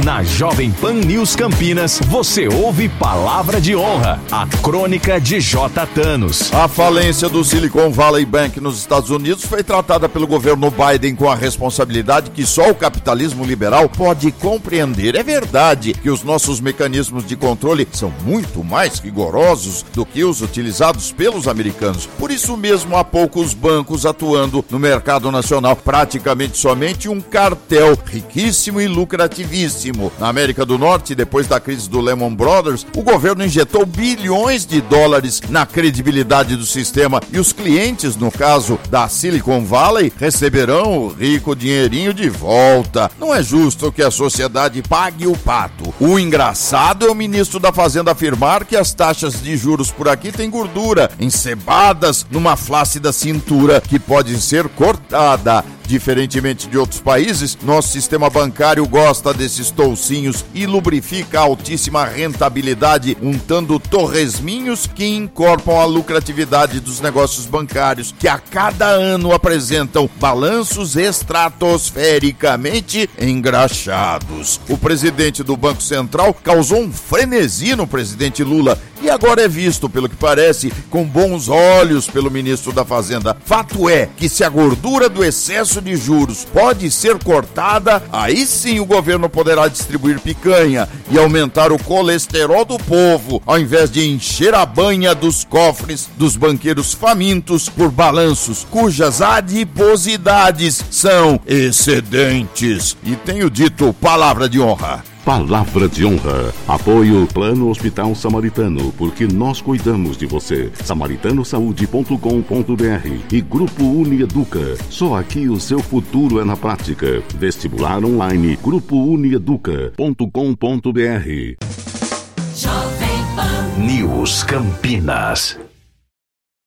Na Jovem Pan News Campinas, você ouve Palavra de Honra, a crônica de J. Thanos. A falência do Silicon Valley Bank nos Estados Unidos foi tratada pelo governo Biden com a responsabilidade que só o capitalismo liberal pode compreender. É verdade que os nossos mecanismos de controle são muito mais rigorosos do que os utilizados pelos americanos. Por isso mesmo, há poucos bancos atuando no mercado nacional, praticamente somente um cartel riquíssimo e Na América do Norte, depois da crise do Lehman Brothers, o governo injetou bilhões de dólares na credibilidade do sistema e os clientes, no caso da Silicon Valley, receberão o rico dinheirinho de volta. Não é justo que a sociedade pague o pato. O engraçado é o ministro da Fazenda afirmar que as taxas de juros por aqui têm gordura, encebadas numa flácida cintura que pode ser cortada. Diferentemente de outros países, nosso sistema bancário gosta desses toucinhos e lubrifica a altíssima rentabilidade, untando torresminhos que incorporam a lucratividade dos negócios bancários, que a cada ano apresentam balanços estratosfericamente engraxados. O presidente do Banco Central causou um frenesi no presidente Lula e agora é visto, pelo que parece, com bons olhos pelo ministro da Fazenda. Fato é que se a gordura do excesso de juros pode ser cortada, aí sim o governo poderá distribuir picanha e aumentar o colesterol do povo, ao invés de encher a banha dos cofres dos banqueiros famintos por balanços cujas adiposidades são excedentes. E tenho dito palavra de honra. Palavra de honra. Apoio Plano Hospital Samaritano, porque nós cuidamos de você. samaritanosaúde.com.br e Grupo Unieduca. Só aqui o seu futuro é na prática. Vestibular online. Grupo Unieduca.com.br. News Campinas.